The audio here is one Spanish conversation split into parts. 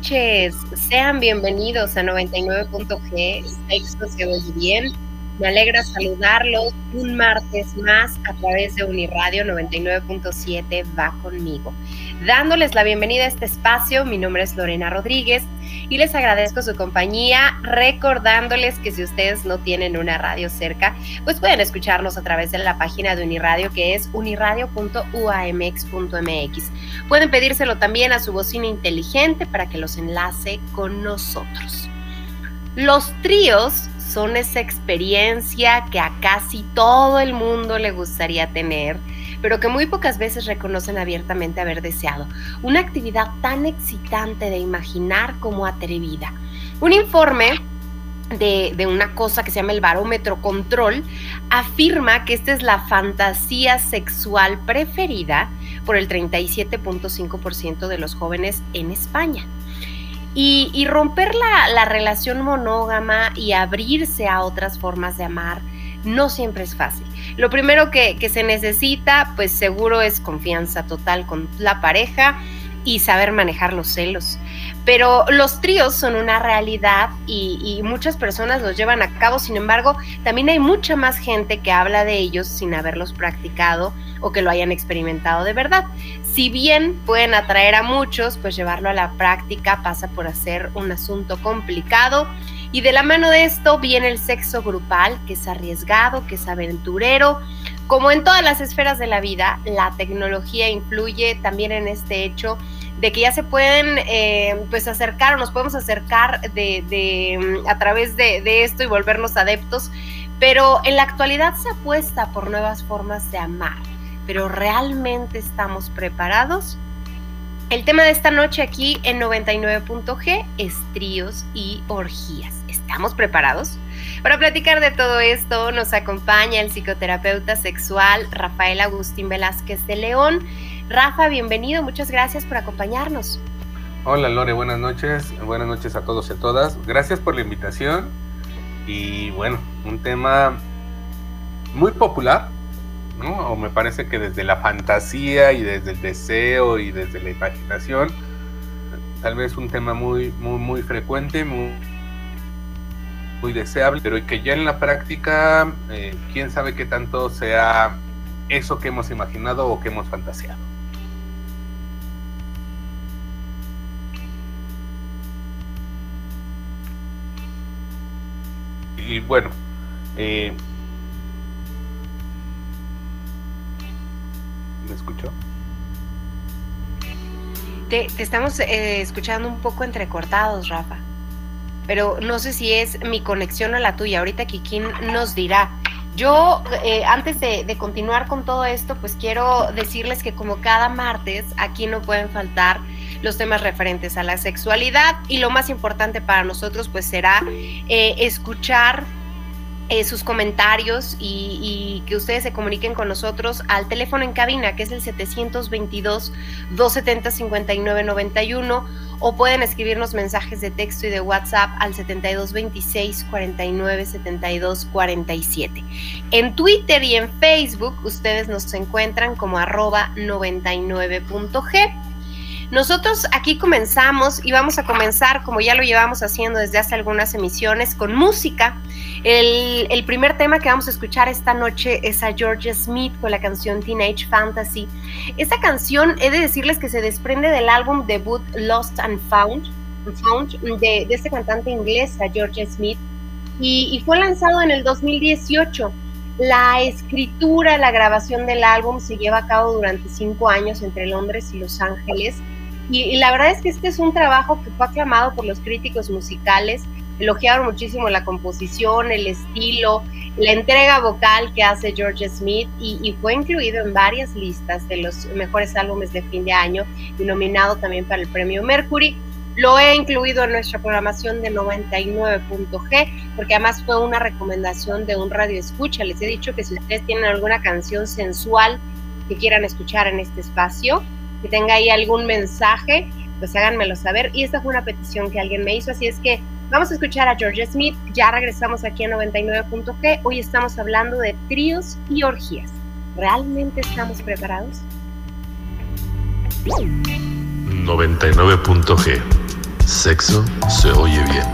Noches, sean bienvenidos a 99.g, Sexo se oye bien. Me alegra saludarlos un martes más a través de Uniradio 99.7 Va conmigo. Dándoles la bienvenida a este espacio, mi nombre es Lorena Rodríguez y les agradezco su compañía, recordándoles que si ustedes no tienen una radio cerca, pues pueden escucharnos a través de la página de Uniradio que es uniradio.uamx.mx. Pueden pedírselo también a su bocina inteligente para que los enlace con nosotros. Los tríos son esa experiencia que a casi todo el mundo le gustaría tener pero que muy pocas veces reconocen abiertamente haber deseado. Una actividad tan excitante de imaginar como atrevida. Un informe de, una cosa que se llama el barómetro control, afirma que esta es la fantasía sexual preferida por el 37.5% de los jóvenes en España. Y, romper la relación monógama y abrirse a otras formas de amar no siempre es fácil. Lo primero que, se necesita, pues seguro es confianza total con la pareja y saber manejar los celos. Pero los tríos son una realidad y, muchas personas los llevan a cabo, sin embargo, también hay mucha más gente que habla de ellos sin haberlos practicado o que lo hayan experimentado de verdad. Si bien pueden atraer a muchos, pues llevarlo a la práctica pasa por hacer un asunto complicado y de la mano de esto viene el sexo grupal, que es arriesgado, que es aventurero. Como en todas las esferas de la vida, la tecnología influye también en este hecho de que ya se pueden eh, pues acercar o nos podemos acercar de, a través de, esto y volvernos adeptos, pero en la actualidad se apuesta por nuevas formas de amar, pero ¿realmente estamos preparados? El tema de esta noche aquí en 99.g es tríos y orgías. ¿Estamos preparados? Para platicar de todo esto nos acompaña el psicoterapeuta sexual Rafael Agustín Velázquez de León. Rafa, bienvenido, muchas gracias por acompañarnos. Hola Lore, buenas noches, buenas noches a todos y a todas. Gracias por la invitación y bueno, un tema muy popular, ¿no? O me parece que desde la fantasía y desde el deseo y desde la imaginación, tal vez un tema muy, muy, muy frecuente, muy, muy deseable, pero que ya en la práctica, eh, quién sabe qué tanto sea eso que hemos imaginado o que hemos fantaseado. Y bueno, eh, ¿Me escuchó? Te, estamos eh, escuchando un poco entrecortados, Rafa. Pero no sé si es mi conexión o la tuya. Ahorita Kikín nos dirá. Yo, eh, antes de, de, continuar con todo esto, pues quiero decirles que como cada martes, aquí no pueden faltar los temas referentes a la sexualidad y lo más importante para nosotros pues será eh, escuchar eh, sus comentarios y, que ustedes se comuniquen con nosotros al teléfono en cabina, que es el 722-270-5991, o pueden escribirnos mensajes de texto y de WhatsApp al 7226-497247. En Twitter y en Facebook ustedes nos encuentran como arroba 99.g. Nosotros aquí comenzamos y vamos a comenzar, como ya lo llevamos haciendo desde hace algunas emisiones, con música. El, primer tema que vamos a escuchar esta noche es a George Smith con la canción Teenage Fantasy. Esta canción, he de decirles que se desprende del álbum debut Lost and Found, de, este cantante inglés, a George Smith, y, y fue lanzado en el 2018. La escritura, la grabación del álbum se lleva a cabo durante cinco años entre Londres y Los Ángeles y, la verdad es que este es un trabajo que fue aclamado por los críticos musicales, elogiaron muchísimo la composición, el estilo, la entrega vocal que hace George Smith y, fue incluido en varias listas de los mejores álbumes de fin de año y nominado también para el premio Mercury. Lo he incluido en nuestra programación de 99.g porque además fue una recomendación de un radio escucha. Les he dicho que si ustedes tienen alguna canción sensual que quieran escuchar en este espacio, que tenga ahí algún mensaje, pues háganmelo saber. Y esta fue una petición que alguien me hizo, así es que vamos a escuchar a George Smith. Ya regresamos aquí a 99.g. Hoy estamos hablando de tríos y orgías. ¿Realmente estamos preparados? 99.g. Sexo se oye bien.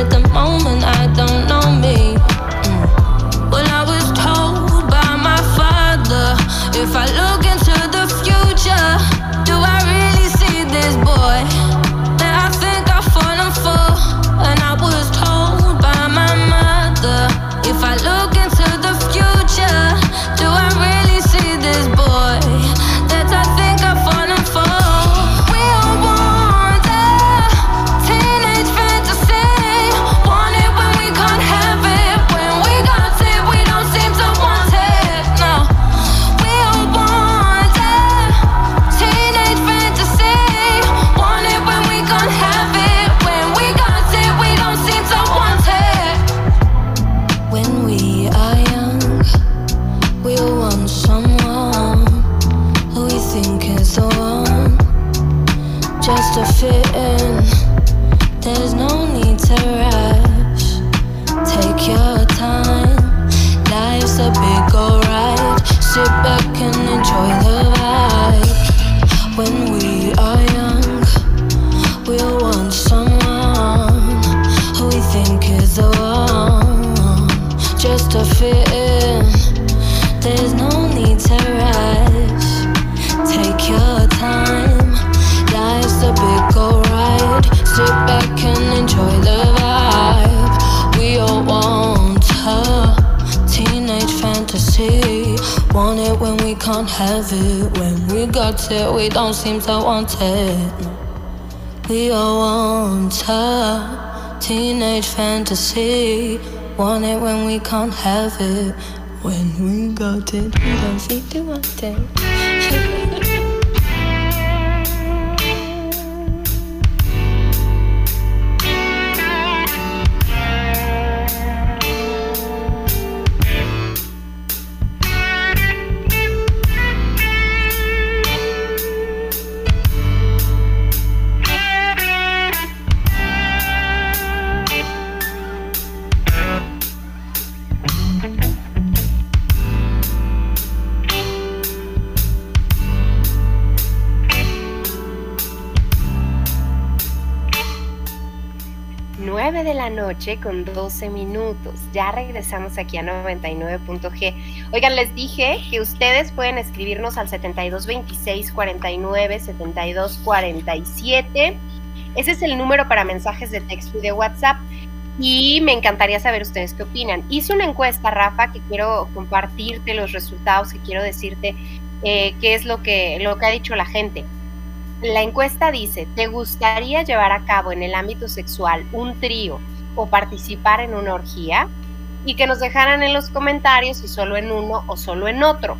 at the moment I don't know. Can't have it. When we got it, we don't seem to want it. We all want her teenage fantasy. Want it when we can't have it. When we got it, we don't seem to want it. Noche con 12 minutos. Ya regresamos aquí a 99.g. Oigan, les dije que ustedes pueden escribirnos al 7226 49 72 47. Ese es el número para mensajes de texto y de WhatsApp. Y me encantaría saber ustedes qué opinan. Hice una encuesta, Rafa, que quiero compartirte los resultados, que quiero decirte eh, qué es lo que, lo que ha dicho la gente. La encuesta dice, ¿te gustaría llevar a cabo en el ámbito sexual un trío o participar en una orgía? Y que nos dejaran en los comentarios si solo en uno o solo en otro.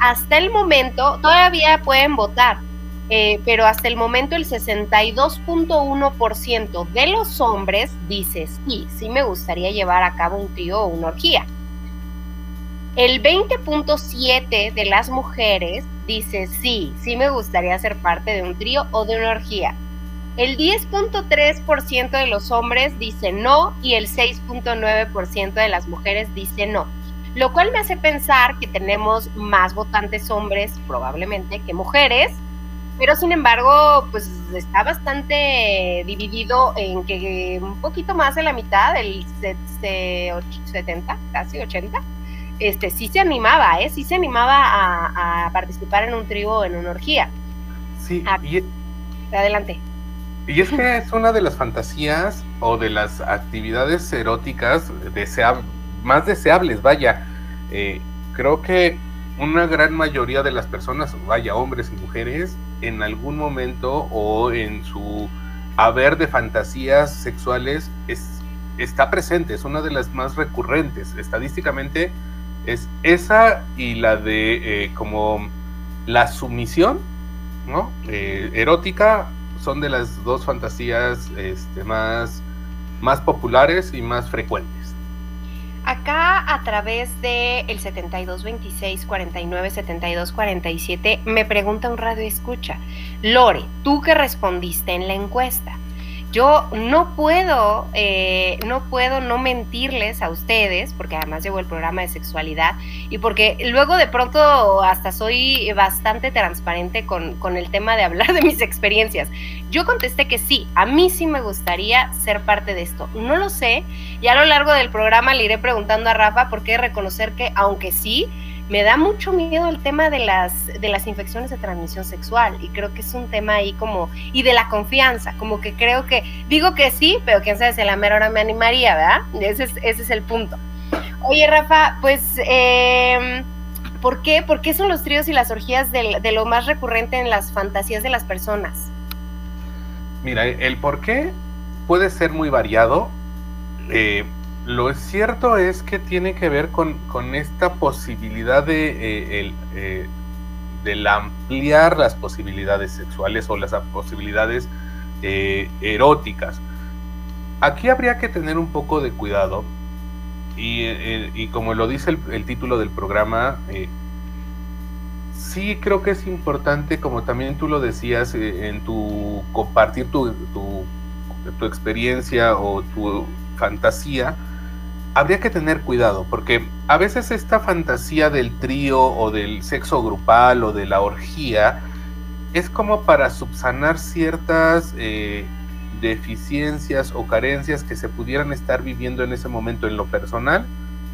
Hasta el momento, todavía pueden votar, eh, pero hasta el momento el 62.1% de los hombres dice, sí, sí me gustaría llevar a cabo un trío o una orgía. El 20.7 de las mujeres dice sí, sí me gustaría ser parte de un trío o de una orgía. El 10.3% de los hombres dice no y el 6.9% de las mujeres dice no. Lo cual me hace pensar que tenemos más votantes hombres probablemente que mujeres, pero sin embargo, pues está bastante dividido en que un poquito más de la mitad, el 70, casi 80, este, sí se animaba, ¿eh? Sí se animaba a, participar en un trío o en una orgía. Sí, ah, y, adelante. Y es que es una de las fantasías o de las actividades eróticas más deseables, vaya. Eh, creo que una gran mayoría de las personas, vaya, hombres y mujeres, en algún momento o en su haber de fantasías sexuales es, está presente, es una de las más recurrentes. Estadísticamente, es esa y la de eh, como la sumisión, ¿no? Eh, erótica son de las dos fantasías este, más, más populares y más frecuentes. Acá a través de el 7226 49 72 47 me pregunta un radio escucha. Lore, ¿tú qué respondiste en la encuesta? Yo no puedo, eh, no puedo no mentirles a ustedes, porque además llevo el programa de sexualidad y porque luego de pronto hasta soy bastante transparente con, con el tema de hablar de mis experiencias. Yo contesté que sí, a mí sí me gustaría ser parte de esto. No lo sé y a lo largo del programa le iré preguntando a Rafa porque reconocer que aunque sí, me da mucho miedo el tema de las, de las infecciones de transmisión sexual y creo que es un tema ahí como, y de la confianza, como que creo que, digo que sí, pero quién sabe si a la mera hora me animaría, ¿verdad? Ese es, ese es el punto. Oye, Rafa, pues, eh, ¿por qué? ¿Por qué son los tríos y las orgías de, lo más recurrente en las fantasías de las personas? Mira, el por qué puede ser muy variado. Eh, lo cierto es que tiene que ver con, esta posibilidad de, eh, eh, ampliar las posibilidades sexuales o las posibilidades eh, eróticas. Aquí habría que tener un poco de cuidado y, como lo dice el, título del programa, sí creo que es importante, como también tú lo decías, en tu compartir tu, tu experiencia o tu fantasía, habría que tener cuidado, porque a veces esta fantasía del trío o del sexo grupal o de la orgía es como para subsanar ciertas eh, deficiencias o carencias que se pudieran estar viviendo en ese momento en lo personal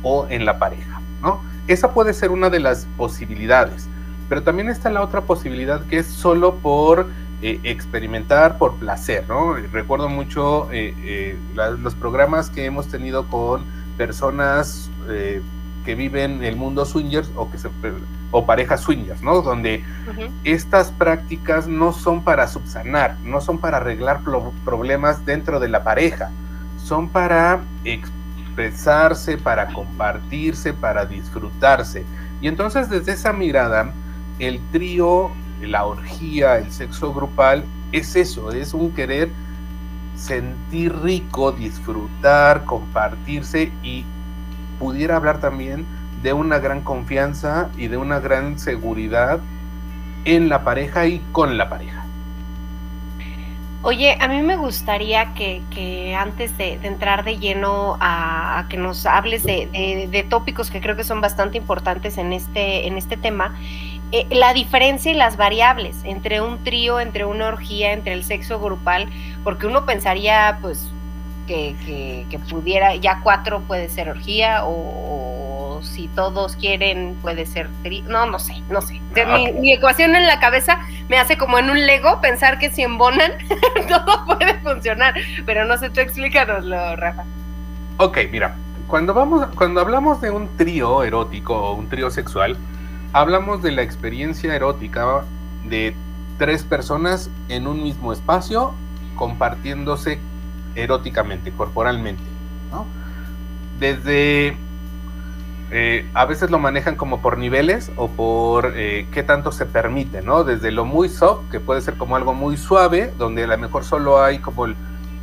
o en la pareja, ¿no? Esa puede ser una de las posibilidades, pero también está la otra posibilidad que es solo por eh, experimentar, por placer, ¿no? Recuerdo mucho eh, los programas que hemos tenido con personas eh, que viven el mundo swingers o que se o parejas swingers, ¿no? Donde estas prácticas no son para subsanar, no son para arreglar pro- problemas dentro de la pareja, son para expresarse, para compartirse, para disfrutarse. Y entonces desde esa mirada, el trío, la orgía, el sexo grupal, es eso, es un querer sentir rico, disfrutar, compartirse y pudiera hablar también de una gran confianza y de una gran seguridad en la pareja y con la pareja. Oye, a mí me gustaría que, que antes de, entrar de lleno a, a que nos hables de, de- de tópicos que creo que son bastante importantes en este, en este tema, eh, la diferencia y las variables entre un trío, entre una orgía, entre el sexo grupal, porque uno pensaría pues que, que- que pudiera, ya cuatro puede ser orgía o, o si todos quieren puede ser trío, no, no sé, no sé. Ah, mi, mi ecuación en la cabeza me hace como en un Lego pensar que si embonan todo puede funcionar, pero no sé, tú explícanoslo, Rafa. Ok, mira, cuando, vamos, cuando hablamos de un trío erótico o un trío sexual, hablamos de la experiencia erótica de tres personas en un mismo espacio compartiéndose eróticamente, corporalmente. ¿no? Desde, eh, a veces lo manejan como por niveles o por eh, qué tanto se permite, ¿no? Desde lo muy soft, que puede ser como algo muy suave, donde a lo mejor solo hay como el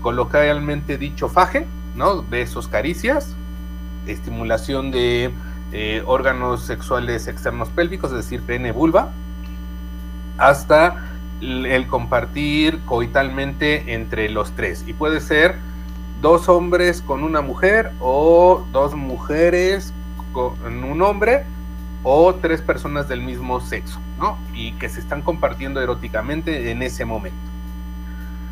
coloquialmente dicho faje, ¿no? Besos, caricias, estimulación de eh, órganos sexuales externos pélvicos, es decir, pene, vulva, hasta el compartir coitalmente entre los tres. Y puede ser dos hombres con una mujer o dos mujeres con un hombre o tres personas del mismo sexo, ¿no? Y que se están compartiendo eróticamente en ese momento.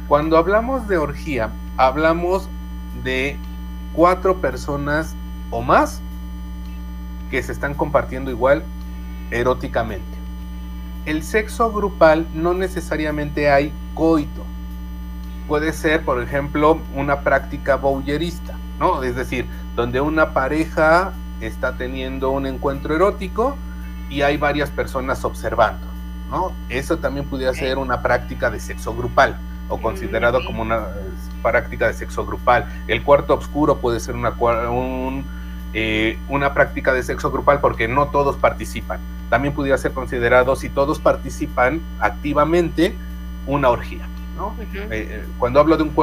Cuando hablamos de orgía, hablamos de cuatro personas o más que se están compartiendo igual eróticamente. El sexo grupal no necesariamente hay coito. Puede ser, por ejemplo, una práctica voyerista, ¿no? Es decir, donde una pareja está teniendo un encuentro erótico y hay varias personas observando, ¿no? Eso también pudiera ser una práctica de sexo grupal o considerado ok. como una eh, práctica de sexo grupal. El cuarto oscuro puede ser una, un, eh, una práctica de sexo grupal porque no todos participan. También pudiera ser considerado, si todos participan activamente, una orgía. ¿no? Ujú. Eh, eh, cuando hablo de un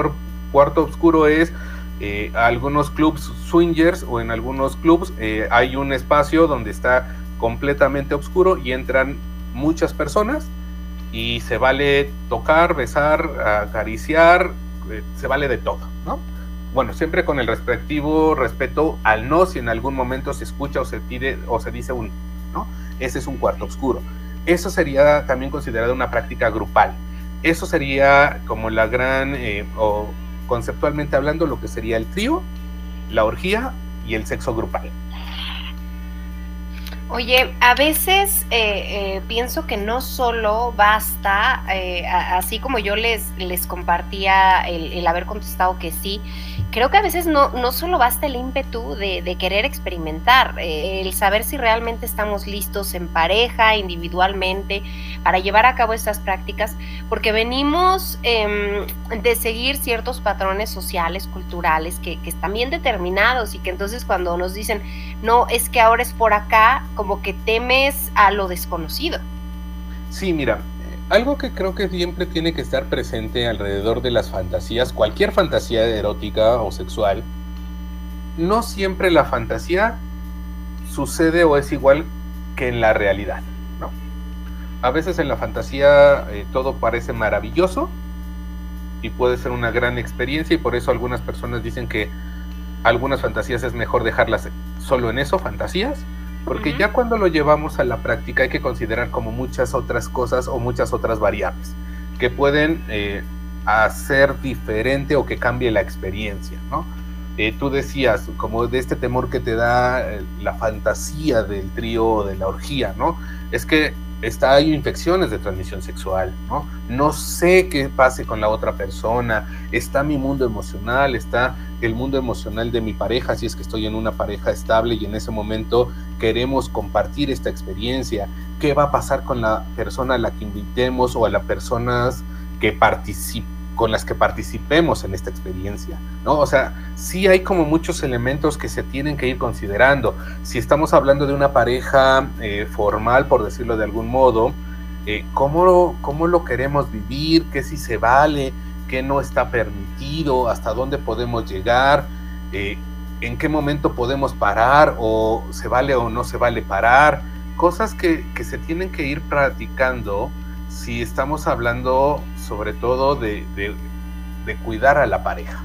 cuarto oscuro es eh, algunos clubs swingers o en algunos clubs eh, hay un espacio donde está completamente oscuro y entran muchas personas y se vale tocar, besar, acariciar, eh, se vale de todo, ¿no? Bueno, siempre con el respectivo respeto al no si en algún momento se escucha o se pide o se dice un, ¿no? Ese es un cuarto oscuro. Eso sería también considerado una práctica grupal. Eso sería como la gran, eh, o conceptualmente hablando, lo que sería el trío, la orgía y el sexo grupal. Oye, a veces eh, eh, pienso que no solo basta, eh, así como yo les, les compartía el, el haber contestado que sí, creo que a veces no, no solo basta el ímpetu de, de querer experimentar, eh, el saber si realmente estamos listos en pareja, individualmente, para llevar a cabo estas prácticas, porque venimos em, de seguir ciertos patrones sociales, culturales, que, que están bien determinados y que entonces cuando nos dicen, no, es que ahora es por acá, como que temes a lo desconocido. Sí, mira, eh, algo que creo que siempre tiene que estar presente alrededor de las fantasías, cualquier fantasía erótica o sexual, no siempre la fantasía sucede o es igual que en la realidad. A veces en la fantasía eh, todo parece maravilloso y puede ser una gran experiencia y por eso algunas personas dicen que algunas fantasías es mejor dejarlas solo en eso, fantasías, porque ya cuando lo llevamos a la práctica hay que considerar como muchas otras cosas o muchas otras variables que pueden eh, hacer diferente o que cambie la experiencia, ¿no? eh, tú decías, como de este temor que te da la fantasía del trío o de la orgía, ¿no? Es que está, hay infecciones de transmisión sexual, ¿no? No sé qué pase con la otra persona, está mi mundo emocional, está el mundo emocional de mi pareja, si es que estoy en una pareja estable y en ese momento queremos compartir esta experiencia, qué va a pasar con la persona a la que invitemos o a las personas que participen con las que participemos en esta experiencia, ¿no? O sea, sí hay como muchos elementos que se tienen que ir considerando. Si estamos hablando de una pareja eh, formal, por decirlo de algún modo, eh, ¿cómo, ¿cómo, lo queremos vivir? ¿Qué sí se vale? ¿Qué no está permitido? ¿Hasta dónde podemos llegar? Eh, ¿En qué momento podemos parar? ¿O se vale o no se vale parar? Cosas que, que se tienen que ir practicando si estamos hablando sobre todo de, cuidar a la pareja.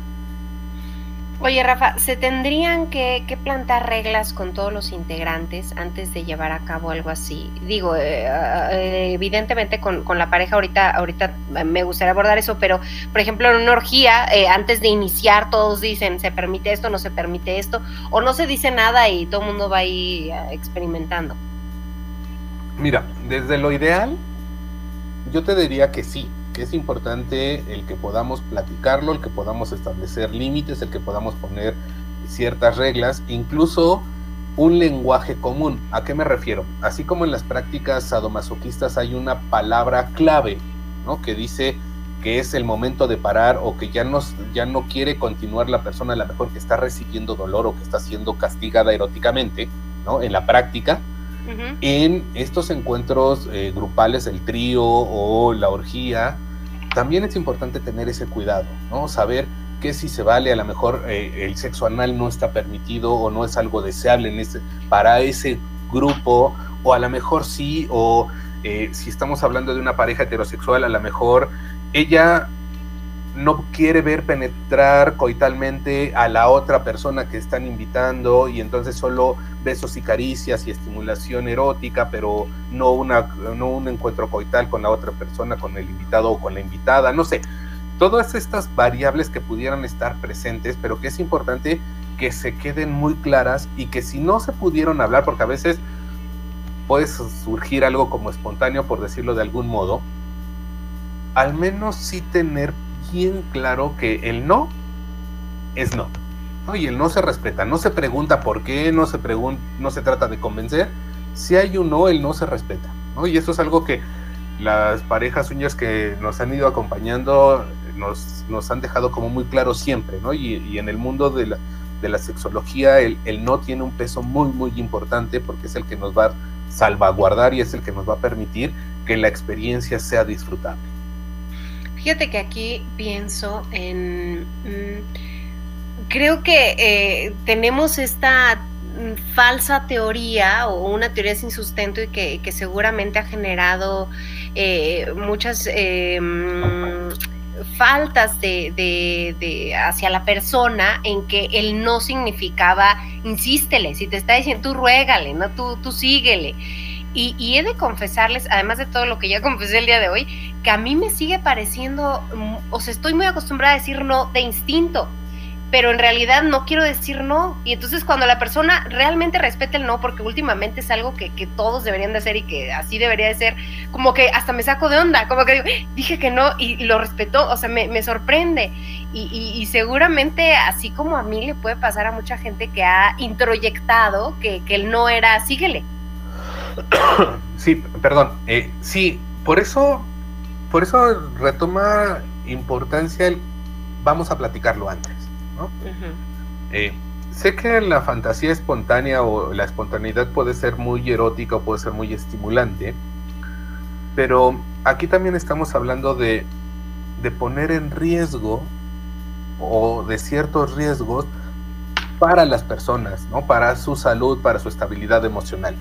Oye, Rafa, ¿se tendrían que, plantar reglas con todos los integrantes antes de llevar a cabo algo así? Digo, eh, eh, evidentemente con, la pareja ahorita, ahorita me gustaría abordar eso, pero por ejemplo en una orgía, eh, antes de iniciar todos dicen, se permite esto, no se permite esto, o no se dice nada y todo el mundo va ahí experimentando. Mira, desde lo ideal, yo te diría que sí, es importante el que podamos platicarlo, el que podamos establecer límites, el que podamos poner ciertas reglas, incluso un lenguaje común. ¿A qué me refiero? Así como en las prácticas sadomasoquistas hay una palabra clave, ¿no? Que dice que es el momento de parar o que ya no, ya no quiere continuar la persona, a lo mejor que está recibiendo dolor o que está siendo castigada eróticamente, ¿no? En la práctica, en estos encuentros eh, grupales, el trío o la orgía, también es importante tener ese cuidado, ¿no? Saber que si se vale, a lo mejor eh, el sexo anal no está permitido o no es algo deseable en para ese grupo, o a lo mejor sí, o eh, si estamos hablando de una pareja heterosexual, a lo mejor ella no quiere ver penetrar coitalmente a la otra persona que están invitando y entonces solo besos y caricias y estimulación erótica, pero no, una, no un encuentro coital con la otra persona, con el invitado o con la invitada, no sé. Todas estas variables que pudieran estar presentes, pero que es importante que se queden muy claras y que si no se pudieron hablar, porque a veces puede surgir algo como espontáneo, por decirlo de algún modo, al menos sí tener bien claro que el no es no. Y el no se respeta, no se pregunta por qué, no se, no se trata de convencer. Si hay un no, el no se respeta. Y eso es algo que las parejas uñas que nos han ido acompañando nos, nos han dejado como muy claro siempre. ¿no? Y, en el mundo de la, de la sexología, el, el, no tiene un peso muy, muy importante porque es el que nos va a salvaguardar y es el que nos va a permitir que la experiencia sea disfrutable. Fíjate que aquí pienso en... Mm, creo que eh, tenemos esta mm, falsa teoría o una teoría sin sustento y que, seguramente ha generado eh, muchas eh, mm, faltas de, hacia la persona en que el no significaba insístele, si te está diciendo tú ruégale, no tú, tú síguele. Y, he de confesarles, además de todo lo que ya confesé el día de hoy, que a mí me sigue pareciendo, mm, o sea, estoy muy acostumbrada a decir no de instinto, pero en realidad no quiero decir no. Y entonces cuando la persona realmente respeta el no, porque últimamente es algo que, todos deberían de hacer y que así debería de ser, como que hasta me saco de onda, como que dije que no y lo respetó, o sea, me, sorprende. Y, seguramente así como a mí le puede pasar a mucha gente que ha introyectado que, que el no era síguele sí, perdón. Eh, sí, por eso, por eso retoma importancia el vamos a platicarlo antes. Eh, sé que la fantasía espontánea o la espontaneidad puede ser muy erótica o puede ser muy estimulante, pero aquí también estamos hablando de, de poner en riesgo o de ciertos riesgos para las personas, ¿no? Para su salud, para su estabilidad emocional.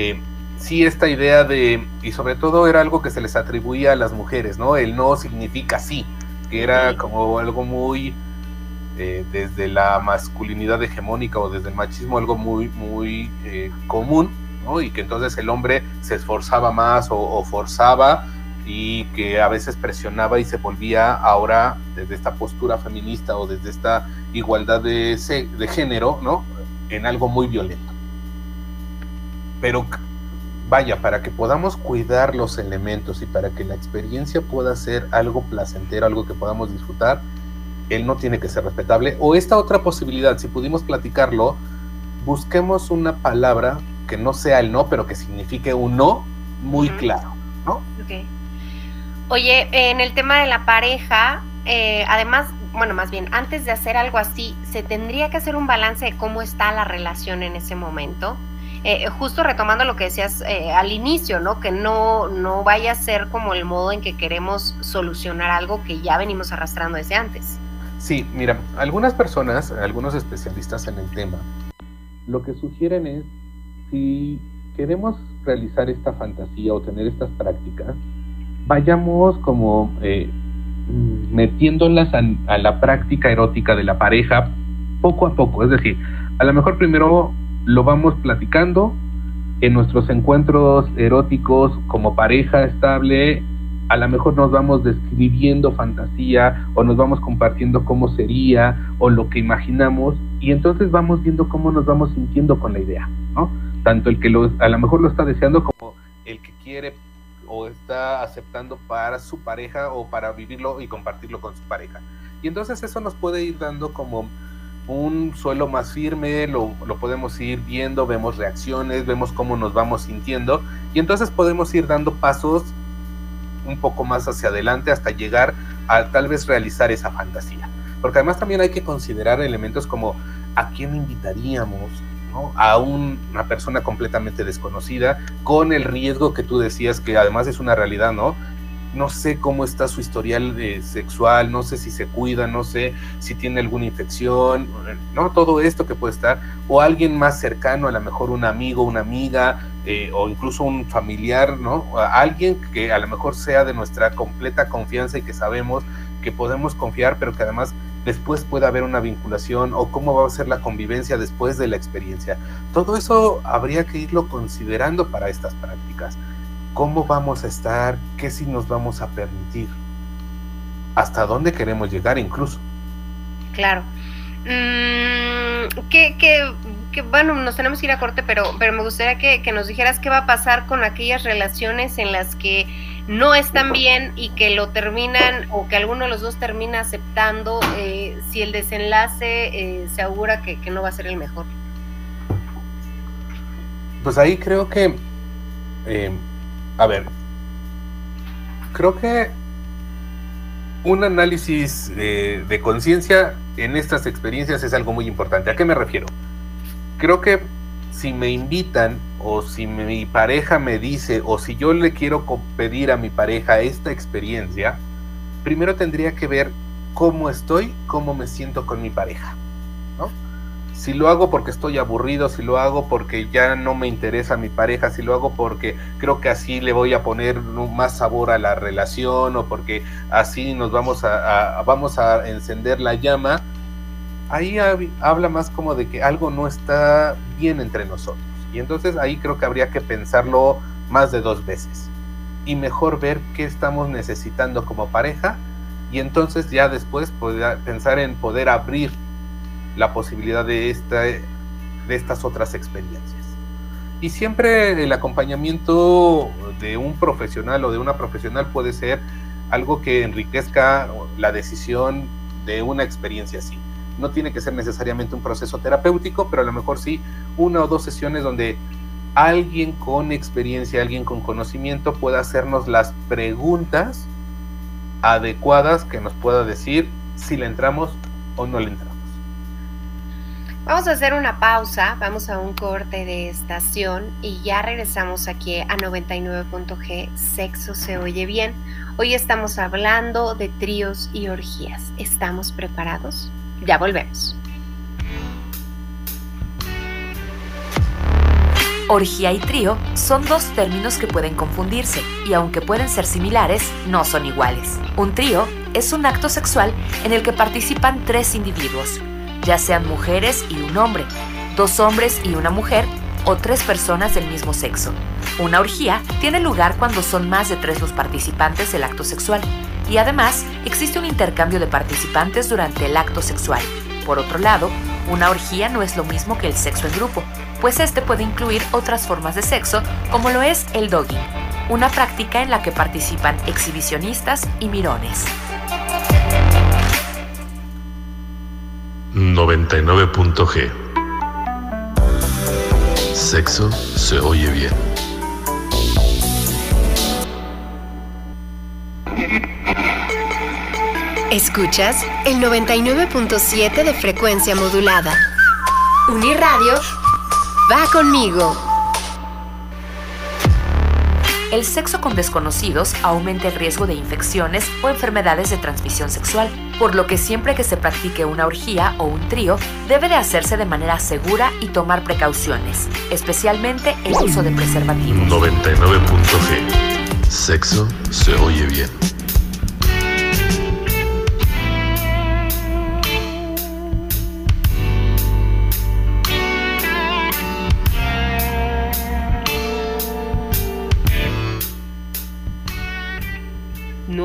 Eh, sí esta idea de, y sobre todo era algo que se les atribuía a las mujeres, ¿no? El no significa sí, que era como algo muy, eh, desde la masculinidad hegemónica o desde el machismo, algo muy, muy eh, común, ¿no? Y que entonces el hombre se esforzaba más o, forzaba y que a veces presionaba y se volvía ahora desde esta postura feminista o desde esta igualdad de, de género, ¿no? En algo muy violento. Pero vaya, para que podamos cuidar los elementos y para que la experiencia pueda ser algo placentero, algo que podamos disfrutar, él no tiene que ser respetable. O esta otra posibilidad, si pudimos platicarlo, busquemos una palabra que no sea el no, pero que signifique un no muy claro, ¿no? Oye, en el tema de la pareja, eh, además, bueno, más bien, antes de hacer algo así, se tendría que hacer un balance de cómo está la relación en ese momento. Eh, justo retomando lo que decías eh, al inicio, ¿no? Que no, no vaya a ser como el modo en que queremos solucionar algo que ya venimos arrastrando desde antes. Sí, mira, algunas personas, algunos especialistas en el tema, lo que sugieren es, si queremos realizar esta fantasía o tener estas prácticas, vayamos como eh, metiéndolas a, la práctica erótica de la pareja poco a poco. Es decir, a lo mejor primero lo vamos platicando en nuestros encuentros eróticos como pareja estable. A lo mejor nos vamos describiendo fantasía o nos vamos compartiendo cómo sería o lo que imaginamos y entonces vamos viendo cómo nos vamos sintiendo con la idea, ¿no? Tanto el que a lo mejor lo está deseando como el que quiere o está aceptando para su pareja o para vivirlo y compartirlo con su pareja. Y entonces eso nos puede ir dando como un suelo más firme, lo, lo, podemos ir viendo, vemos reacciones, vemos cómo nos vamos sintiendo y entonces podemos ir dando pasos un poco más hacia adelante hasta llegar a tal vez realizar esa fantasía. Porque además también hay que considerar elementos como a quién invitaríamos, a una persona completamente desconocida, con el riesgo que tú decías, que además es una realidad, ¿no? No sé cómo está su historial sexual, no sé si se cuida, no sé si tiene alguna infección, ¿no? Todo esto que puede estar, o alguien más cercano, a lo mejor un amigo, una amiga, eh, o incluso un familiar, ¿no? Alguien que a lo mejor sea de nuestra completa confianza y que sabemos que podemos confiar, pero que además después puede haber una vinculación o cómo va a ser la convivencia después de la experiencia. Todo eso habría que irlo considerando para estas prácticas. ¿Cómo vamos a estar? ¿Qué si nos vamos a permitir? ¿Hasta dónde queremos llegar incluso? Claro. Mm, que, que, bueno, nos tenemos que ir a corte, pero, pero me gustaría que, que nos dijeras qué va a pasar con aquellas relaciones en las que no están bien y que lo terminan o que alguno de los dos termina aceptando eh, si el desenlace eh, se augura que, no va a ser el mejor. Pues ahí creo que, eh, a ver, creo que un análisis de conciencia en estas experiencias es algo muy importante. ¿A qué me refiero? Creo que si me invitan o si mi pareja me dice o si yo le quiero pedir a mi pareja esta experiencia, primero tendría que ver cómo estoy, cómo me siento con mi pareja. Si lo hago porque estoy aburrido, si lo hago porque ya no me interesa mi pareja, si lo hago porque creo que así le voy a poner más sabor a la relación o porque así nos vamos a vamos a encender la llama, ahí habla más como de que algo no está bien entre nosotros. Y entonces ahí creo que habría que pensarlo más de dos veces. Y mejor ver qué estamos necesitando como pareja. Y entonces ya después poder pensar en poder abrir la posibilidad de, esta, de estas otras experiencias. Y siempre el acompañamiento de un profesional o de una profesional puede ser algo que enriquezca la decisión de una experiencia así no tiene que ser necesariamente un proceso terapéutico, pero a lo mejor sí una o dos sesiones donde alguien con experiencia, alguien con conocimiento pueda hacernos las preguntas adecuadas que nos pueda decir si le entramos o no le entramos. Vamos a hacer una pausa, vamos a un corte de estación y ya regresamos aquí a 99.g, sexo se oye bien. Hoy estamos hablando de tríos y orgías. ¿Estamos preparados? Ya volvemos. Orgía y trío son dos términos que pueden confundirse y aunque pueden ser similares, no son iguales. Un trío es un acto sexual en el que participan tres individuos, ya sean mujeres y un hombre, dos hombres y una mujer o tres personas del mismo sexo. Una orgía tiene lugar cuando son más de tres los participantes del acto sexual y además existe un intercambio de participantes durante el acto sexual. Por otro lado, una orgía no es lo mismo que el sexo en grupo, pues este puede incluir otras formas de sexo como lo es el dogging, una práctica en la que participan exhibicionistas y mirones. 99.g Sexo se oye bien. Escuchas el 99.7 de frecuencia modulada. Uniradio va conmigo. El sexo con desconocidos aumenta el riesgo de infecciones o enfermedades de transmisión sexual, por lo que siempre que se practique una orgía o un trío, debe de hacerse de manera segura y tomar precauciones, especialmente el uso de preservativos. 99.g Sexo se oye bien.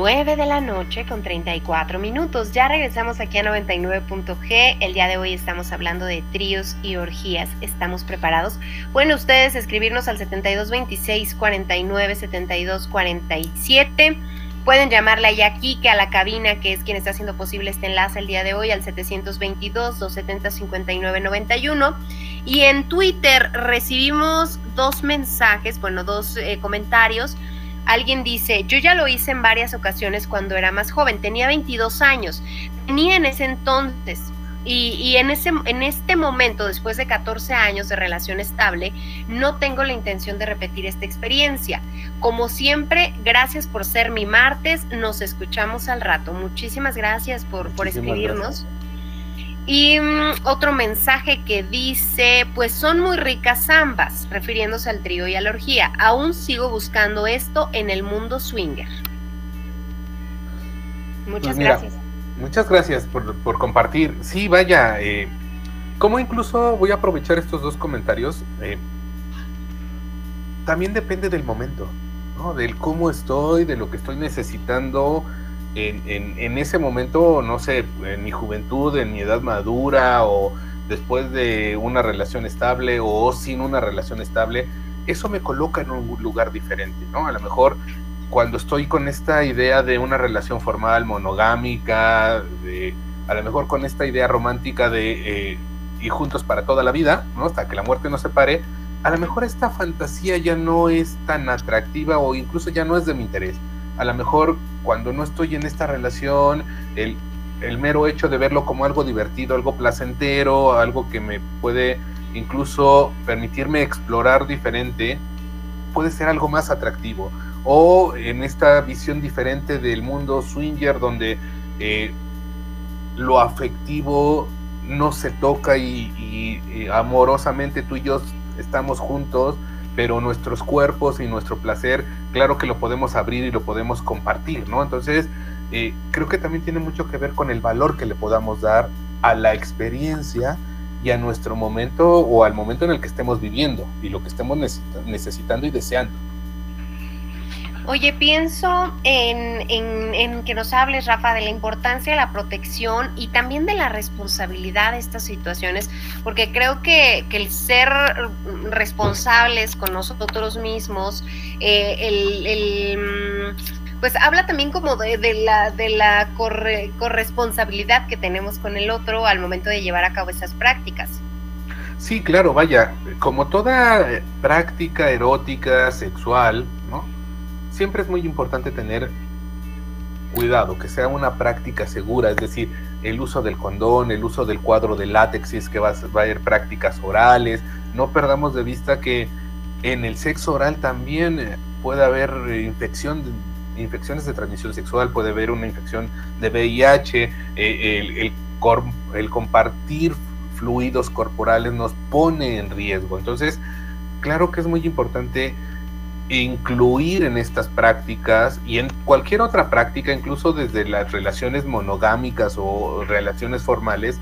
9 de la noche con 34 minutos. Ya regresamos aquí a 99.g. El día de hoy estamos hablando de tríos y orgías. ¿Estamos preparados? Pueden ustedes escribirnos al 7226 49 72 47. Pueden llamarle a Kike a la cabina, que es quien está haciendo posible este enlace el día de hoy, al 722-270-5991. Y en Twitter recibimos dos mensajes, bueno, dos eh, comentarios Alguien dice, yo ya lo hice en varias ocasiones cuando era más joven, tenía 22 años, tenía en ese entonces y, en, ese, en este momento, después de 14 años de relación estable, no tengo la intención de repetir esta experiencia. Como siempre, gracias por ser mi martes. Nos escuchamos al rato. Muchísimas gracias por, por escribirnos. Y mm, otro mensaje que dice, pues son muy ricas ambas, refiriéndose al trío y a la orgía. Aún sigo buscando esto en el mundo swinger. Muchas pues gracias. Muchas gracias por, compartir. Sí, vaya, eh, como incluso voy a aprovechar estos dos comentarios, eh, también depende del momento, ¿no? Del cómo estoy, de lo que estoy necesitando en, ese momento, no sé, en mi juventud, en mi edad madura o después de una relación estable o sin una relación estable, eso me coloca en un lugar diferente, ¿no? A lo mejor cuando estoy con esta idea de una relación formal, monogámica, de, a lo mejor con esta idea romántica de eh, y juntos para toda la vida, ¿no? Hasta que la muerte nos separe, a lo mejor esta fantasía ya no es tan atractiva o incluso ya no es de mi interés a lo mejor cuando no estoy en esta relación, el, mero hecho de verlo como algo divertido, algo placentero, algo que me puede incluso permitirme explorar diferente, puede ser algo más atractivo. O en esta visión diferente del mundo swinger donde eh, lo afectivo no se toca y, y, amorosamente tú y yo estamos juntos, pero nuestros cuerpos y nuestro placer, claro que lo podemos abrir y lo podemos compartir, ¿no? Entonces, eh, creo que también tiene mucho que ver con el valor que le podamos dar a la experiencia y a nuestro momento o al momento en el que estemos viviendo y lo que estemos necesitando y deseando. Oye, pienso en, que nos hables, Rafa, de la importancia de la protección y también de la responsabilidad de estas situaciones, porque creo que, el ser responsables con nosotros mismos, eh, el, pues habla también como de, la, de la corresponsabilidad que tenemos con el otro al momento de llevar a cabo esas prácticas. Sí, claro, vaya, como toda práctica erótica, sexual. Siempre es muy importante tener cuidado, que sea una práctica segura, es decir, el uso del condón, el uso del cuadro de látex, si es que va a, haber prácticas orales, no perdamos de vista que en el sexo oral también eh, puede haber infección, infecciones de transmisión sexual, puede haber una infección de VIH, eh, el compartir fluidos corporales nos pone en riesgo. Entonces, claro que es muy importante incluir en estas prácticas y en cualquier otra práctica, incluso desde las relaciones monogámicas o relaciones formales,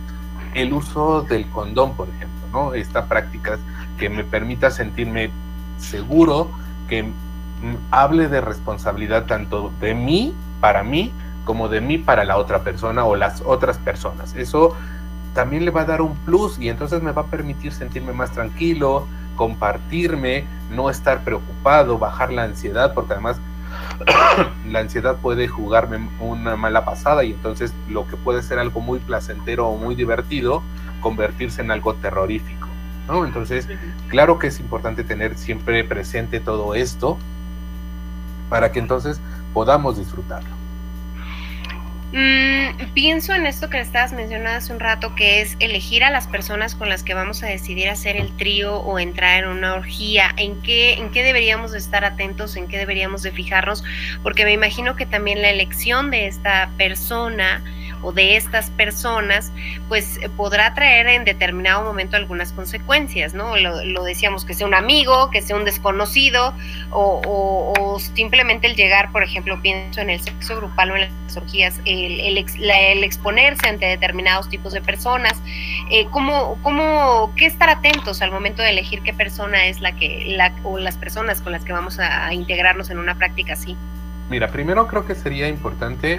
el uso del condón, por ejemplo. ¿no? Esta práctica que me permita sentirme seguro, que hable de responsabilidad tanto de mí para mí como de mí para la otra persona o las otras personas. Eso también le va a dar un plus y entonces me va a permitir sentirme más tranquilo, compartirme, no estar preocupado, bajar la ansiedad, porque además la ansiedad puede jugarme una mala pasada y entonces lo que puede ser algo muy placentero o muy divertido, convertirse en algo terrorífico. ¿no? Entonces, claro que es importante tener siempre presente todo esto para que entonces podamos disfrutarlo. Mm, pienso en esto que estabas mencionando hace un rato, que es elegir a las personas con las que vamos a decidir hacer el trío o entrar en una orgía. ¿En qué, en qué deberíamos de estar atentos? ¿En qué deberíamos de fijarnos? Porque me imagino que también la elección de esta persona o de estas personas, pues eh, podrá traer en determinado momento algunas consecuencias, ¿no? Lo, decíamos, que sea un amigo, que sea un desconocido, o, simplemente el llegar, por ejemplo, pienso en el sexo grupal o en las orgías, el, exponerse ante determinados tipos de personas, eh, ¿cómo, cómo, ¿qué estar atentos al momento de elegir qué persona es la que, la, o las personas con las que vamos a integrarnos en una práctica así? Mira, primero creo que sería importante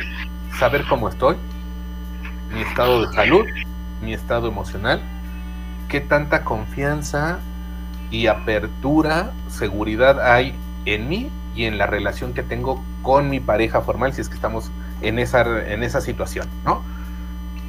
saber cómo estoy, mi estado de salud, mi estado emocional, qué tanta confianza y apertura, seguridad hay en mí y en la relación que tengo con mi pareja formal si es que estamos en esa, en esa situación, ¿no?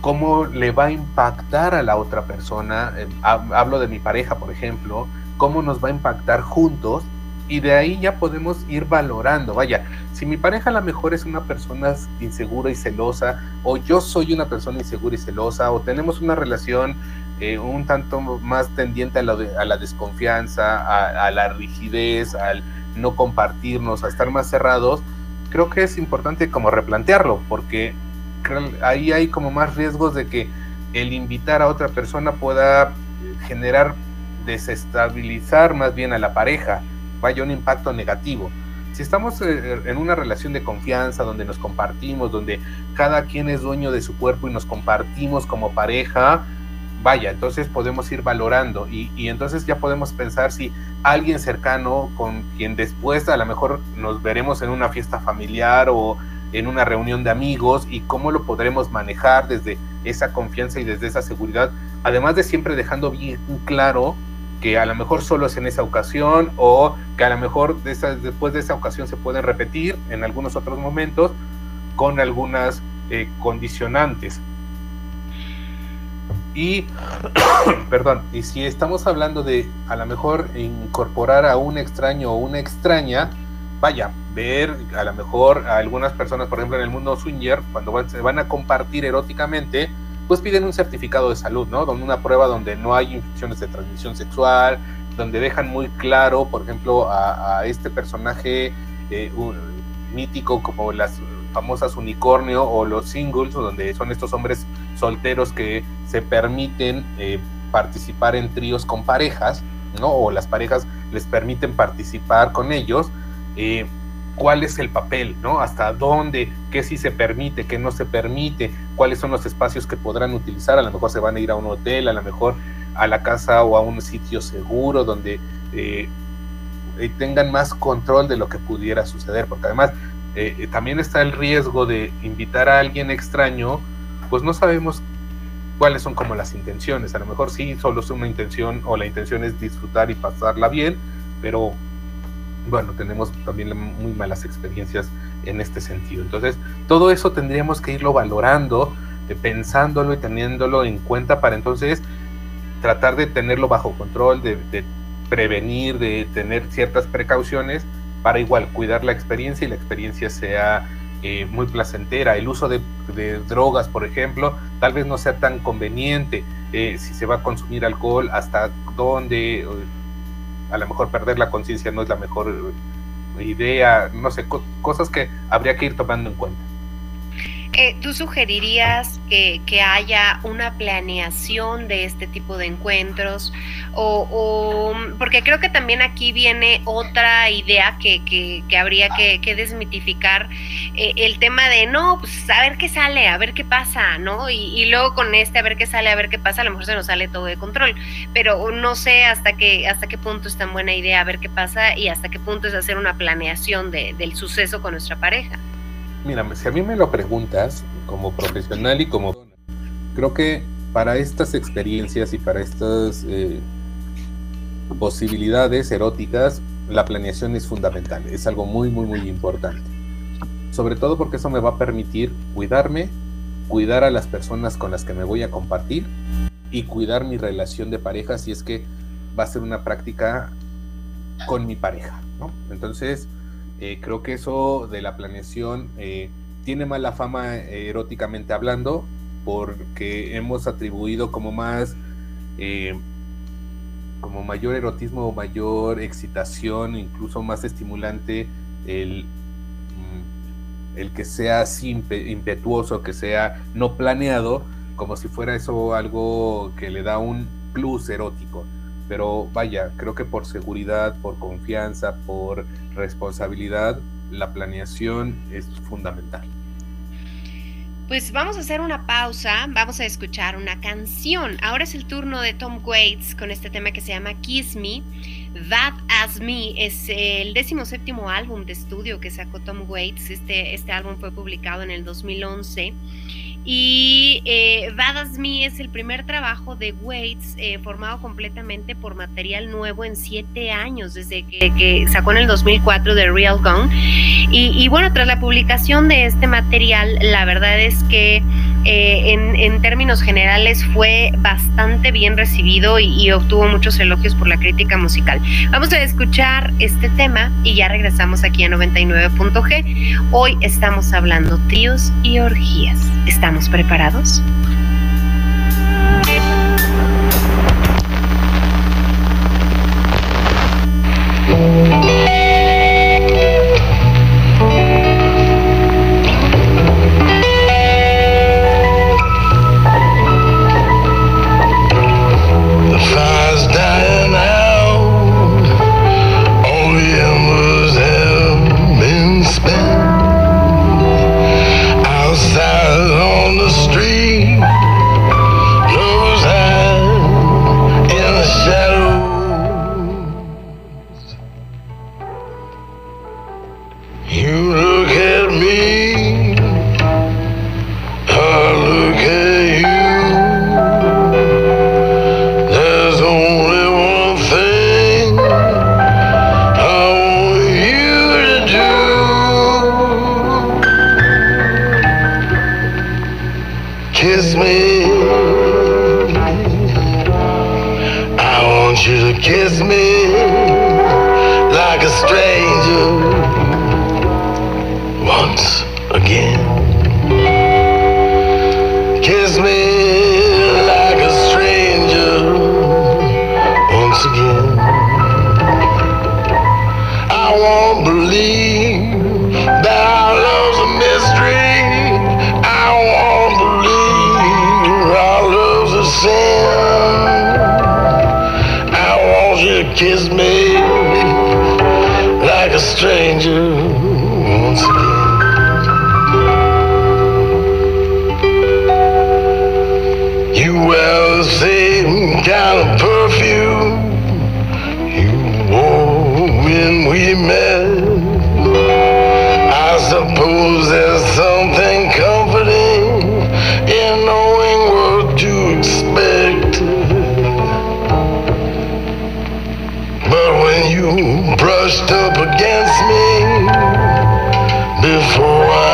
¿Cómo le va a impactar a la otra persona? Eh, hablo de mi pareja, por ejemplo, cómo nos va a impactar juntos y de ahí ya podemos ir valorando. Vaya, si mi pareja a lo mejor es una persona insegura y celosa, o yo soy una persona insegura y celosa, o tenemos una relación eh, un tanto más tendiente a la, a la desconfianza, a, la rigidez, al no compartirnos, a estar más cerrados, creo que es importante como replantearlo, porque ahí hay como más riesgos de que el invitar a otra persona pueda generar desestabilizar más bien a la pareja vaya un impacto negativo. Si estamos eh, en una relación de confianza donde nos compartimos, donde cada quien es dueño de su cuerpo y nos compartimos como pareja, vaya, entonces podemos ir valorando y, y, entonces ya podemos pensar si alguien cercano con quien después a lo mejor nos veremos en una fiesta familiar o en una reunión de amigos y cómo lo podremos manejar desde esa confianza y desde esa seguridad, además de siempre dejando bien claro que a lo mejor solo es en esa ocasión o que a lo mejor después de esa ocasión se pueden repetir en algunos otros momentos con algunas eh, condicionantes. Y, perdón, y si estamos hablando de a lo mejor incorporar a un extraño o una extraña, vaya, ver a lo mejor a algunas personas, por ejemplo, en el mundo swinger, cuando se van a compartir eróticamente, pues piden un certificado de salud, ¿no? Donde una prueba donde no hay infecciones de transmisión sexual, donde dejan muy claro, por ejemplo, a, este personaje eh, mítico como las famosas unicornio o los singles, donde son estos hombres solteros que se permiten eh, participar en tríos con parejas, ¿no? O las parejas les permiten participar con ellos. Eh, cuál es el papel, ¿no? Hasta dónde, qué sí se permite, qué no se permite, cuáles son los espacios que podrán utilizar, a lo mejor se van a ir a un hotel, a lo mejor a la casa o a un sitio seguro donde eh, eh, tengan más control de lo que pudiera suceder, porque además eh, también está el riesgo de invitar a alguien extraño, pues no sabemos cuáles son como las intenciones, a lo mejor sí solo es una intención o la intención es disfrutar y pasarla bien, pero bueno, tenemos también muy malas experiencias en este sentido. Entonces, todo eso tendríamos que irlo valorando, eh, pensándolo y teniéndolo en cuenta para entonces tratar de tenerlo bajo control, de, prevenir, de tener ciertas precauciones para igual cuidar la experiencia y la experiencia sea eh, muy placentera. El uso de, drogas, por ejemplo, tal vez no sea tan conveniente. Eh, si se va a consumir alcohol, hasta dónde, a lo mejor perder la conciencia no es la mejor idea, no sé, cosas que habría que ir tomando en cuenta. Eh, ¿Tú sugerirías que, que, haya una planeación de este tipo de encuentros? O, o porque creo que también aquí viene otra idea que, que, que habría que, desmitificar, eh, el tema de, no, pues a ver qué sale, a ver qué pasa, ¿no? Y, y, luego con este, a ver qué sale, a ver qué pasa, a lo mejor se nos sale todo de control, pero no sé hasta qué, hasta qué punto es tan buena idea, a ver qué pasa y hasta qué punto es hacer una planeación de, del suceso con nuestra pareja. Mira, si a mí me lo preguntas como profesional y como... Creo que para estas experiencias y para estas eh, posibilidades eróticas, la planeación es fundamental, es algo muy, muy, muy importante. Sobre todo porque eso me va a permitir cuidarme, cuidar a las personas con las que me voy a compartir y cuidar mi relación de pareja si es que va a ser una práctica con mi pareja. ¿no? Entonces, eh, creo que eso de la planeación eh, tiene mala fama eh, eróticamente hablando, porque hemos atribuido como más, eh, como mayor erotismo mayor excitación, incluso más estimulante, el, mm, el que sea así impetuoso, que sea no planeado, como si fuera eso algo que le da un plus erótico. Pero vaya, creo que por seguridad, por confianza, por responsabilidad, la planeación es fundamental. Pues vamos a hacer una pausa, vamos a escuchar una canción. Ahora es el turno de Tom Waits con este tema que se llama Kiss Me. That As Me es el décimo séptimo álbum de estudio que sacó Tom Waits. Este, este álbum fue publicado en el 2011 y eh, Bad As Me es el primer trabajo de Waits eh, formado completamente por material nuevo en siete años, desde que, sacó en el 2004 The Real Gone. Y, bueno, tras la publicación de este material, la verdad es que eh, en, términos generales fue bastante bien recibido y, y obtuvo muchos elogios por la crítica musical. Vamos a escuchar este tema y ya regresamos aquí a 99.g. Hoy estamos hablando tríos y orgías. Estamos ¿Estamos preparados? kiss me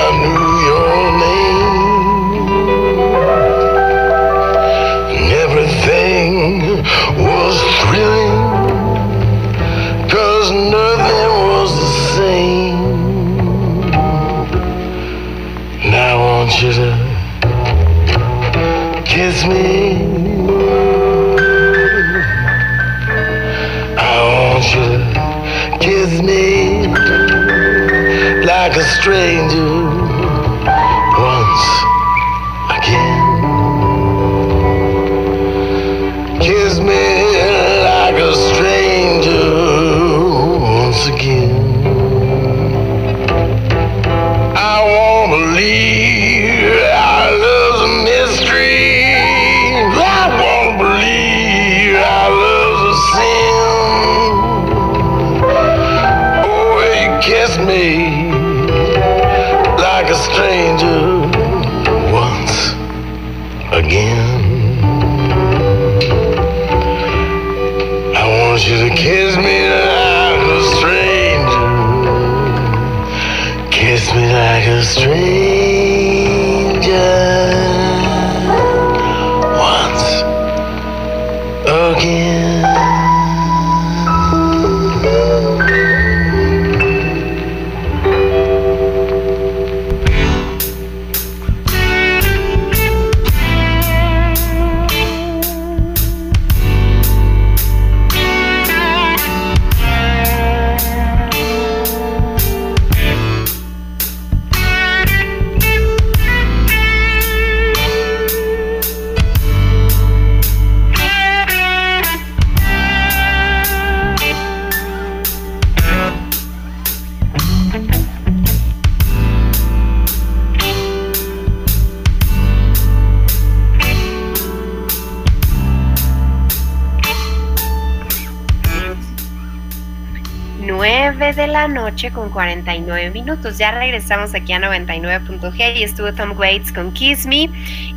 noche con 49 minutos. Ya regresamos aquí a 99.g y estuvo Tom Waits con Kiss Me.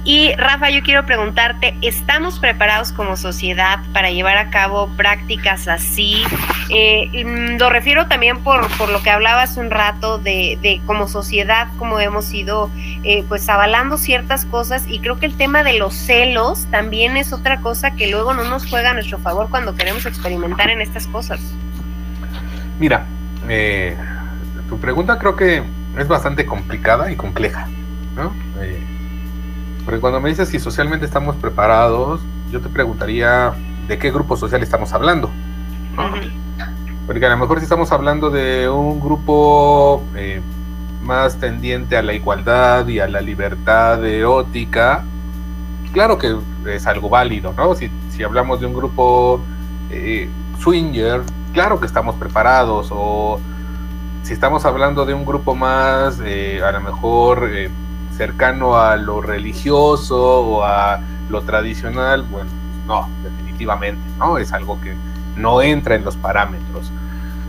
Y Rafa, yo quiero preguntarte, ¿estamos preparados como sociedad para llevar a cabo prácticas así? Eh, mm, lo refiero también por, por lo que hablaba hace un rato de, de como sociedad, como hemos ido eh, pues avalando ciertas cosas y creo que el tema de los celos también es otra cosa que luego no nos juega a nuestro favor cuando queremos experimentar en estas cosas. Mira, eh, tu pregunta creo que es bastante complicada y compleja, ¿no? Eh, porque cuando me dices si socialmente estamos preparados, yo te preguntaría de qué grupo social estamos hablando. Porque a lo mejor si estamos hablando de un grupo eh, más tendiente a la igualdad y a la libertad erótica, claro que es algo válido, ¿no? Si, si hablamos de un grupo eh, swinger, claro que estamos preparados. O si estamos hablando de un grupo más, eh, a lo mejor eh, cercano a lo religioso o a lo tradicional, bueno, no, definitivamente, ¿no? Es algo que no entra en los parámetros.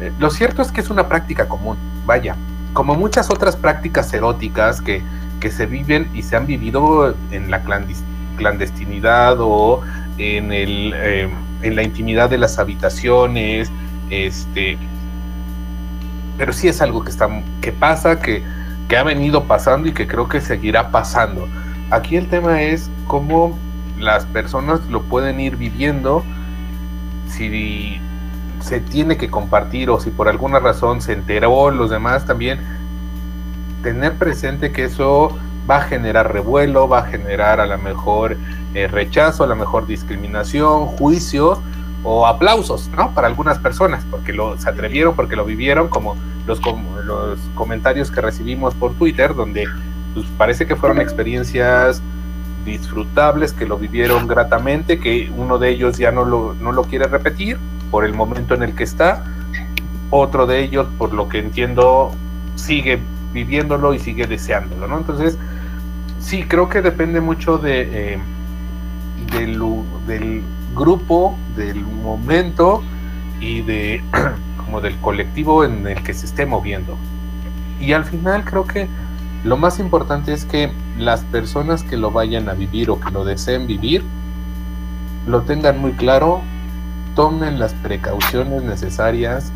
Eh, lo cierto es que es una práctica común, vaya, como muchas otras prácticas eróticas que, que se viven y se han vivido en la clandestinidad o en, el, en la intimidad de las habitaciones, este, pero sí es algo que, que pasa, que, que ha venido pasando y que creo que seguirá pasando. Aquí el tema es cómo las personas lo pueden ir viviendo, si se tiene que compartir o si por alguna razón se enteró los demás también, tener presente que eso va a generar revuelo, va a generar a lo mejor eh, rechazo, a lo mejor discriminación, juicios o aplausos, ¿no? Para algunas personas, porque lo, se atrevieron, porque lo vivieron, como los, los comentarios que recibimos por Twitter, donde pues, parece que fueron experiencias disfrutables, que lo vivieron gratamente, que uno de ellos ya no lo, no lo quiere repetir por el momento en el que está, otro de ellos, por lo que entiendo, sigue viviéndolo y sigue deseándolo, ¿no? Entonces, sí, creo que depende mucho de, eh, del grupo, del momento y de como del colectivo en el que se esté moviendo. Y al final creo que lo más importante es que las personas que lo vayan a vivir o que lo deseen vivir, lo tengan muy claro, tomen las precauciones necesarias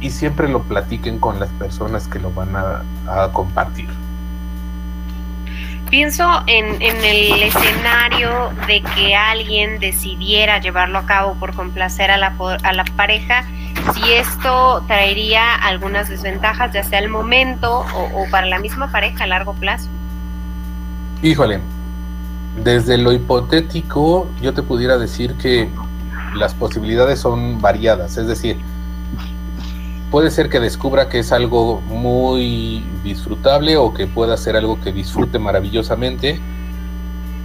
y siempre lo platiquen con las personas que lo van a, a compartir. Pienso en, el escenario de que alguien decidiera llevarlo a cabo por complacer a la, a la pareja, si esto traería algunas desventajas, ya sea al momento o para la misma pareja a largo plazo. Híjole, desde lo hipotético yo te pudiera decir que las posibilidades son variadas, es decir, puede ser que descubra que es algo muy disfrutable o que pueda ser algo que disfrute maravillosamente,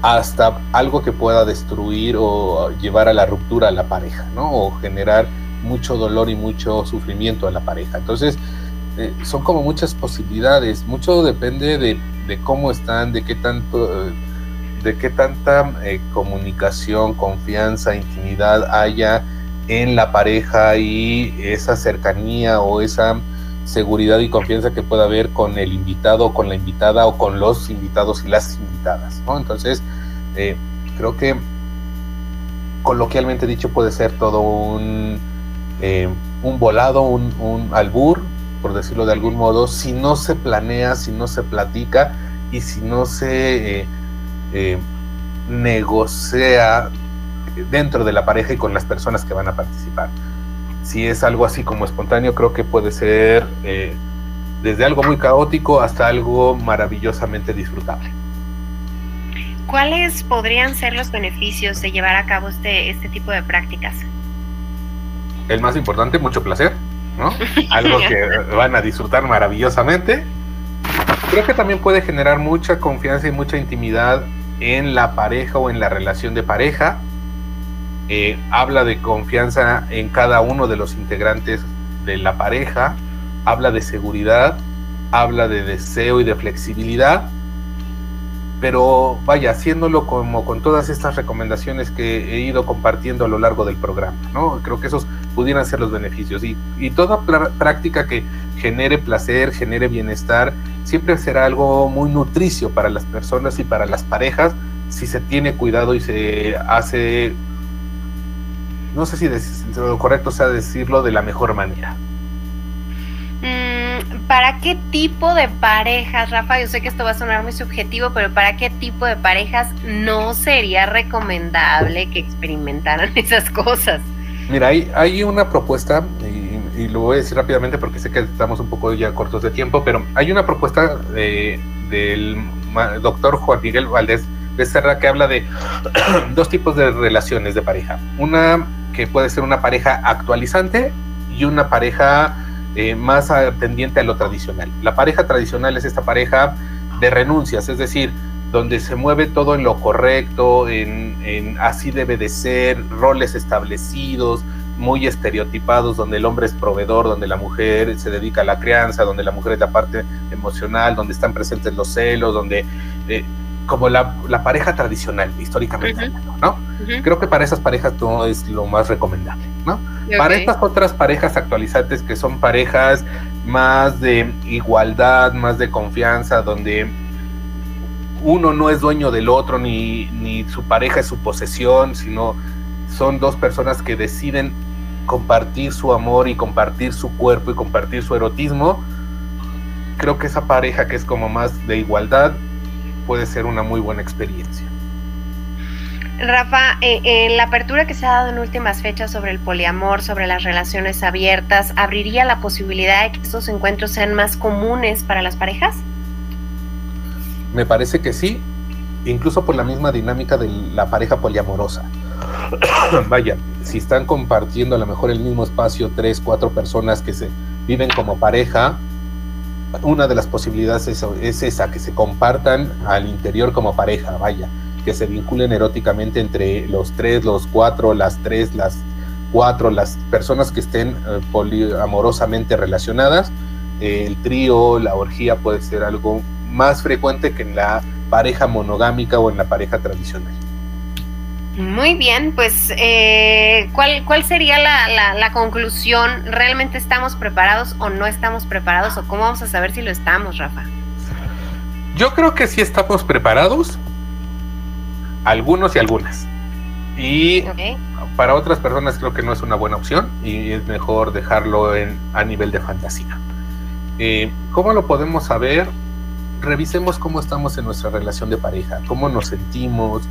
hasta algo que pueda destruir o llevar a la ruptura a la pareja, ¿no? O generar mucho dolor y mucho sufrimiento a la pareja. Entonces, eh, son como muchas posibilidades, mucho depende de, cómo están, de qué tanto, de qué tanta eh, comunicación, confianza, intimidad haya en la pareja y esa cercanía o esa seguridad y confianza que pueda haber con el invitado, con la invitada o con los invitados y las invitadas, ¿no? Entonces, eh, creo que coloquialmente dicho puede ser todo un, eh, un volado, un, un albur, por decirlo de algún modo, si no se planea, si no se platica y si no se eh, negocia dentro de la pareja y con las personas que van a participar. Si es algo así como espontáneo, creo que puede ser eh, desde algo muy caótico hasta algo maravillosamente disfrutable. ¿Cuáles podrían ser los beneficios de llevar a cabo este, este tipo de prácticas? El más importante, mucho placer, ¿no? Algo que van a disfrutar maravillosamente. Creo que también puede generar mucha confianza y mucha intimidad en la pareja o en la relación de pareja. Eh, habla de confianza en cada uno de los integrantes de la pareja, habla de seguridad, habla de deseo y de flexibilidad, pero vaya, haciéndolo como con todas estas recomendaciones que he ido compartiendo a lo largo del programa, ¿no? Creo que esos pudieran ser los beneficios y, toda pr- práctica que genere placer, genere bienestar, siempre será algo muy nutricio para las personas y para las parejas si se tiene cuidado y se hace, no sé si lo correcto sea decirlo de la mejor manera. Mm, ¿Para qué tipo de parejas, Rafa? Yo sé que esto va a sonar muy subjetivo, pero ¿para qué tipo de parejas no sería recomendable que experimentaran esas cosas? Mira, hay, hay una propuesta, y, y lo voy a decir rápidamente porque sé que estamos un poco ya cortos de tiempo, pero hay una propuesta de- del doctor Juan Miguel Valdés Becerra que habla de dos tipos de relaciones de pareja. Una que puede ser una pareja actualizante y una pareja eh, más tendiente a lo tradicional. La pareja tradicional es esta pareja de renuncias, es decir, donde se mueve todo en lo correcto, en, en así debe de ser, roles establecidos, muy estereotipados, donde el hombre es proveedor, donde la mujer se dedica a la crianza, donde la mujer es la parte emocional, donde están presentes los celos, donde eh, como la, la pareja tradicional, históricamente, ¿no? Creo que para esas parejas no es lo más recomendable, ¿no? Para estas otras parejas actualizantes que son parejas más de igualdad, más de confianza, donde uno no es dueño del otro, ni, ni su pareja es su posesión, sino son dos personas que deciden compartir su amor y compartir su cuerpo y compartir su erotismo. Creo que esa pareja que es como más de igualdad puede ser una muy buena experiencia. Rafa, eh, en la apertura que se ha dado en últimas fechas sobre el poliamor, sobre las relaciones abiertas, ¿abriría la posibilidad de que estos encuentros sean más comunes para las parejas? Me parece que sí, incluso por la misma dinámica de la pareja poliamorosa. Vaya, si están compartiendo a lo mejor el mismo espacio tres, cuatro personas que se viven como pareja, una de las posibilidades es, es esa, que se compartan al interior como pareja, vaya, que se vinculen eróticamente entre los tres, los cuatro, las tres, las cuatro, las personas que estén eh, poliamorosamente relacionadas. Eh, el trío, la orgía puede ser algo más frecuente que en la pareja monogámica o en la pareja tradicional. Muy bien, pues eh, ¿cuál, ¿cuál sería la, la- la conclusión? ¿Realmente estamos preparados o no estamos preparados? ¿O cómo vamos a saber si lo estamos, Rafa? Yo creo que sí estamos preparados, algunos y algunas. Y Ok. para otras personas creo que no es una buena opción y es mejor dejarlo en, a nivel de fantasía. Eh, ¿Cómo lo podemos saber? Revisemos cómo estamos en nuestra relación de pareja, cómo nos sentimos,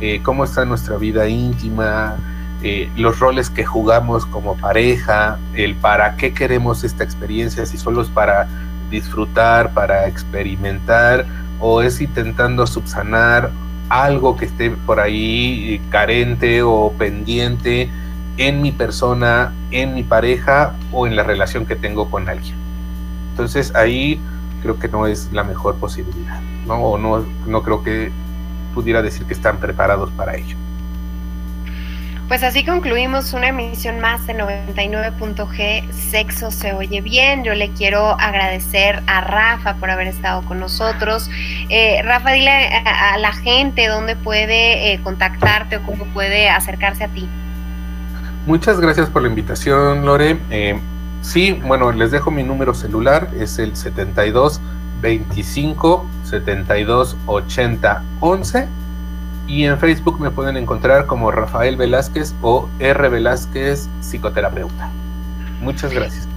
eh, cómo está nuestra vida íntima, eh, los roles que jugamos como pareja, el para qué queremos esta experiencia, si solo es para disfrutar, para experimentar o es intentando subsanar algo que esté por ahí eh, carente o pendiente en mi persona, en mi pareja o en la relación que tengo con alguien. Entonces ahí creo que no es la mejor posibilidad, ¿no? O no, no creo que pudiera decir que están preparados para ello. Pues así concluimos una emisión más de 99.g Sexo se oye bien. Yo le quiero agradecer a Rafa por haber estado con nosotros. Eh, Rafa, dile a, a, la gente dónde puede eh, contactarte o cómo puede acercarse a ti. Muchas gracias por la invitación, Lore. Eh, sí, bueno, les dejo mi número celular, es el 72 25 72 80 11 y en Facebook me pueden encontrar como Rafael Velázquez o R Velázquez Psicoterapeuta. Muchas gracias.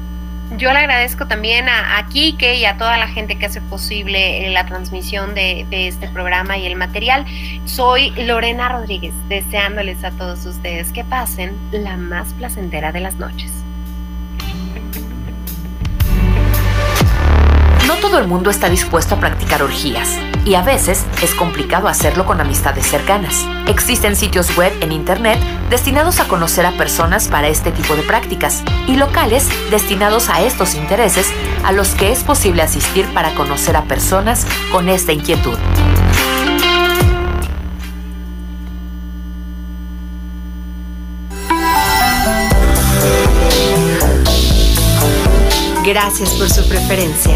Yo le agradezco también a, a Kike y a toda la gente que hace posible la transmisión de, de, este programa y el material. Soy Lorena Rodríguez, deseándoles a todos ustedes que pasen la más placentera de las noches. No todo el mundo está dispuesto a practicar orgías y a veces es complicado hacerlo con amistades cercanas. Existen sitios web en Internet destinados a conocer a personas para este tipo de prácticas y locales destinados a estos intereses a los que es posible asistir para conocer a personas con esta inquietud. Gracias por su preferencia.